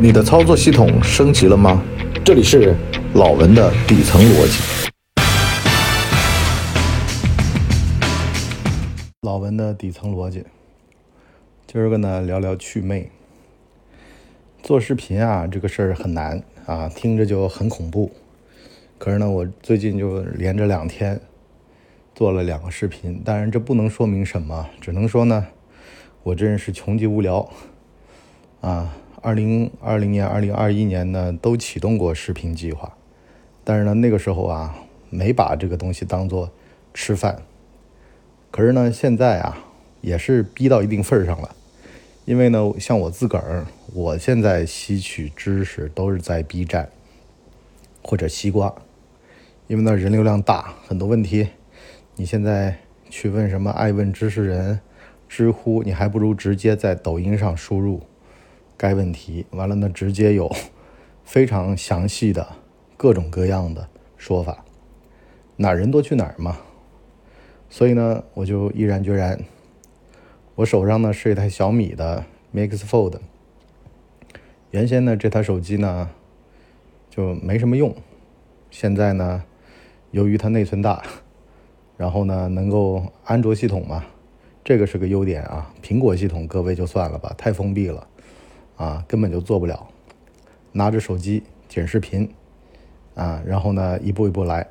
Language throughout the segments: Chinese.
你的操作系统升级了吗？这里是老文的底层逻辑。老文的底层逻辑，今儿个呢聊聊祛魅。做视频啊，这个事儿很难啊，听着就很恐怖。可是呢，我最近就连着两天做了两个视频，当然这不能说明什么，只能说呢，我真是穷极无聊啊。二零二零年、二零二一年呢，都启动过视频计划，但是呢，那个时候啊，没把这个东西当做吃饭。可是呢，现在啊，也是逼到一定份上了。因为呢，像我自个儿，我现在吸取知识都是在 B 站或者西瓜，因为那人流量大，很多问题，你现在去问什么爱问知识人、知乎，你还不如直接在抖音上输入。该问题完了呢，直接有 非常详细的各种各样的说法，哪儿人多去哪儿嘛。所以呢，我就毅然决然，我手上呢是一台小米的 Mix Fold，原先呢这台手机呢就没什么用，现在呢由于它内存大，然后呢能够安卓系统嘛，这个是个优点啊。苹果系统各位就算了吧，太封闭了。啊，根本就做不了。拿着手机剪视频，啊，然后呢，一步一步来。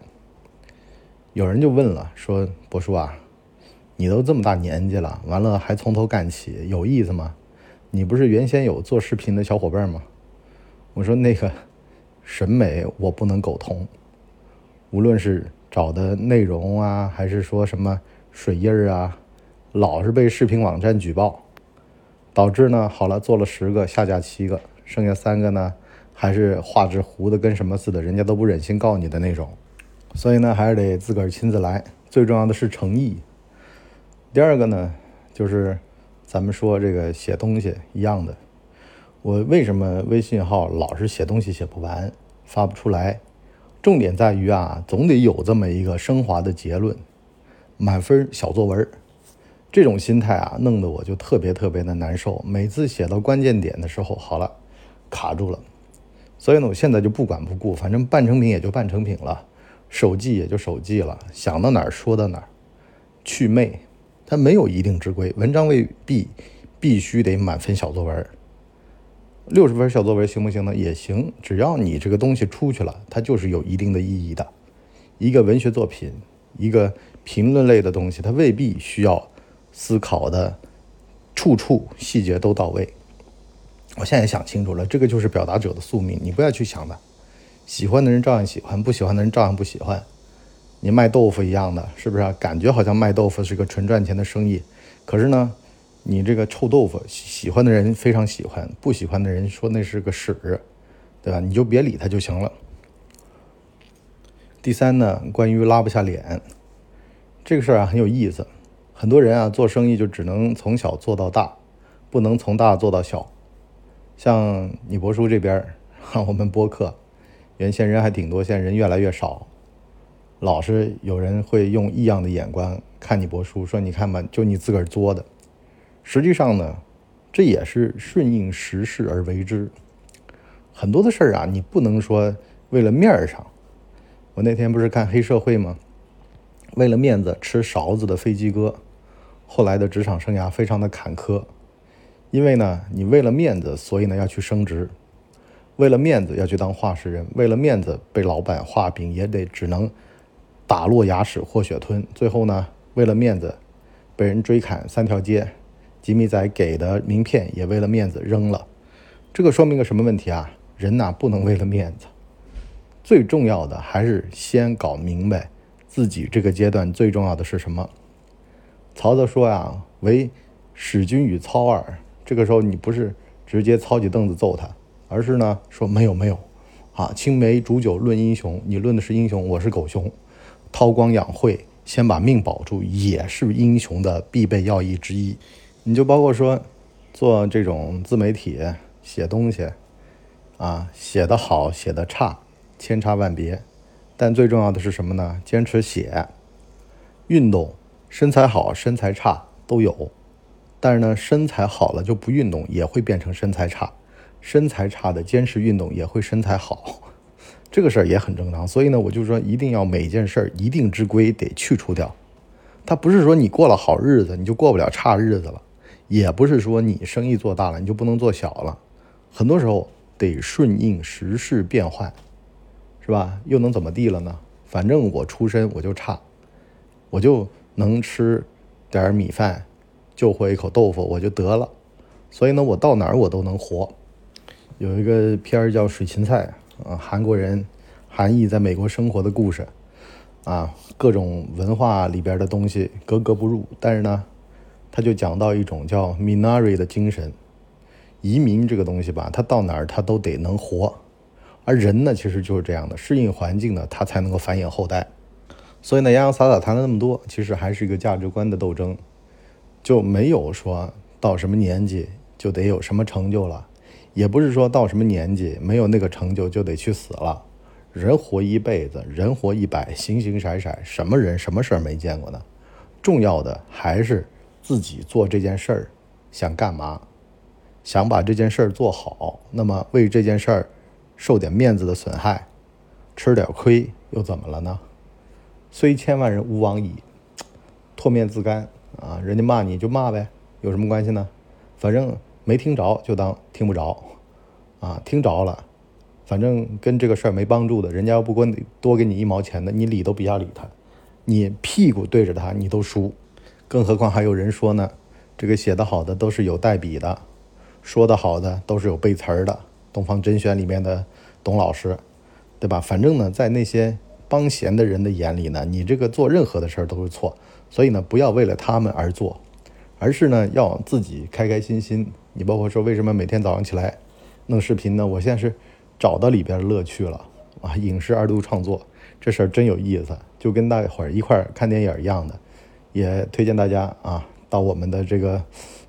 有人就问了，说：“博叔啊，你都这么大年纪了，完了还从头干起，有意思吗？你不是原先有做视频的小伙伴吗？”我说：“那个审美我不能苟同，无论是找的内容啊，还是说什么水印啊，老是被视频网站举报。”导致呢，好了，做了十个，下架七个，剩下三个呢，还是画质糊的跟什么似的，人家都不忍心告你的那种。所以呢，还是得自个儿亲自来。最重要的是诚意。第二个呢，就是咱们说这个写东西一样的，我为什么微信号老是写东西写不完，发不出来？重点在于啊，总得有这么一个升华的结论，满分小作文。这种心态啊，弄得我就特别特别的难受。每次写到关键点的时候，好了，卡住了。所以呢，我现在就不管不顾，反正半成品也就半成品了，手记也就手记了，想到哪儿说到哪儿。去魅，它没有一定之规，文章未必必须得满分小作文。六十分小作文行不行呢？也行，只要你这个东西出去了，它就是有一定的意义的。一个文学作品，一个评论类的东西，它未必需要。思考的处处细节都到位，我现在也想清楚了，这个就是表达者的宿命。你不要去想的，喜欢的人照样喜欢，不喜欢的人照样不喜欢。你卖豆腐一样的，是不是？感觉好像卖豆腐是个纯赚钱的生意，可是呢，你这个臭豆腐，喜欢的人非常喜欢，不喜欢的人说那是个屎，对吧？你就别理他就行了。第三呢，关于拉不下脸这个事儿啊，很有意思。很多人啊，做生意就只能从小做到大，不能从大做到小。像你博叔这边，我们播客原先人还挺多，现在人越来越少，老是有人会用异样的眼光看你博叔，说你看吧，就你自个儿作的。实际上呢，这也是顺应时势而为之。很多的事儿啊，你不能说为了面儿上。我那天不是看黑社会吗？为了面子吃勺子的飞机哥。后来的职场生涯非常的坎坷，因为呢，你为了面子，所以呢要去升职；为了面子要去当话事人；为了面子被老板画饼，也得只能打落牙齿或血吞。最后呢，为了面子被人追砍三条街，吉米仔给的名片也为了面子扔了。这个说明个什么问题啊？人呐，不能为了面子，最重要的还是先搞明白自己这个阶段最重要的是什么。曹操说呀：“唯使君与操耳。”这个时候你不是直接操起凳子揍他，而是呢说：“没有没有，啊，青梅煮酒论英雄，你论的是英雄，我是狗熊。韬光养晦，先把命保住，也是英雄的必备要义之一。你就包括说做这种自媒体写东西，啊，写得好，写得差，千差万别，但最重要的是什么呢？坚持写，运动。”身材好、身材差都有，但是呢，身材好了就不运动也会变成身材差，身材差的坚持运动也会身材好，这个事儿也很正常。所以呢，我就说一定要每件事儿一定之规得去除掉。它不是说你过了好日子你就过不了差日子了，也不是说你生意做大了你就不能做小了。很多时候得顺应时势变换，是吧？又能怎么地了呢？反正我出身我就差，我就能吃点米饭，就会一口豆腐我就得了。所以呢，我到哪儿我都能活。有一个片儿叫《水芹菜》啊，韩国人韩裔在美国生活的故事啊，各种文化里边的东西格格不入。但是呢，他就讲到一种叫 Minari 的精神，移民这个东西吧，他到哪儿他都得能活。而人呢，其实就是这样的，适应环境呢，他才能够繁衍后代。所以呢，洋洋洒洒谈了那么多，其实还是一个价值观的斗争，就没有说到什么年纪。就得有什么成就了，也不是说到什么年纪没有那个成就就得去死了。人活一辈子，人活一百，形形色色，什么人什么事儿没见过呢？重要的还是自己做这件事儿想干嘛，想把这件事儿做好。那么为这件事儿受点面子的损害，吃点亏又怎么了呢？虽千万人吾往矣，唾面自干啊！人家骂你就骂呗，有什么关系呢？反正。没听着就当听不着，啊，听着了，反正跟这个事儿没帮助的，人家要不给多给你一毛钱的，你理都不要理他，你屁股对着他你都输，更何况还有人说呢，这个写的好的都是有代笔的，说的好的都是有背词儿的，《东方甄选》里面的董老师，对吧？反正呢，在那些帮闲的人的眼里呢，你这个做任何的事儿都是错，所以呢，不要为了他们而做，而是呢，要自己开开心心。你包括说为什么每天早上起来弄视频呢？我现在是找到里边乐趣了啊！影视二度创作这事儿真有意思，就跟大伙儿一块儿看电影一样的。也推荐大家啊，到我们的这个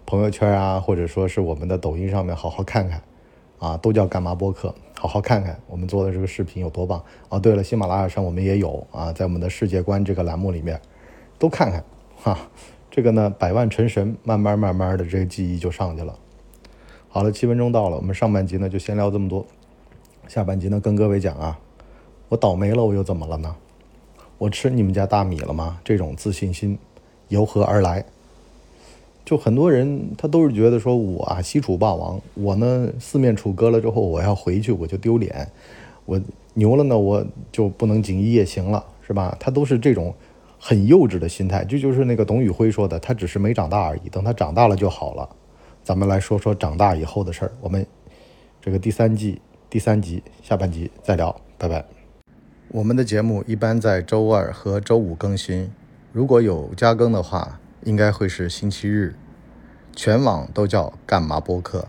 朋友圈啊，或者说是我们的抖音上面好好看看啊，都叫干嘛播客，好好看看我们做的这个视频有多棒哦。对了，喜马拉雅上我们也有啊，在我们的世界观这个栏目里面都看看哈。这个呢，百万成神，慢慢慢慢的这个记忆就上去了。好了，七分钟到了，我们上半集呢就先聊这么多，下半集呢跟各位讲啊，我倒霉了，我又怎么了呢？我吃你们家大米了吗？这种自信心由何而来？就很多人他都是觉得说我啊西楚霸王，我呢四面楚歌了之后，我要回去我就丢脸，我牛了呢我就不能锦衣夜行了，是吧？他都是这种很幼稚的心态，这就是那个董宇辉说的，他只是没长大而已，等他长大了就好了。咱们来说说长大以后的事儿。我们这个第三季第三集下半集再聊，拜拜。我们的节目一般在周二和周五更新，如果有加更的话，应该会是星期日。全网都叫干嘛播客。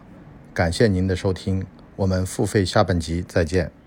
感谢您的收听，我们付费下半集再见。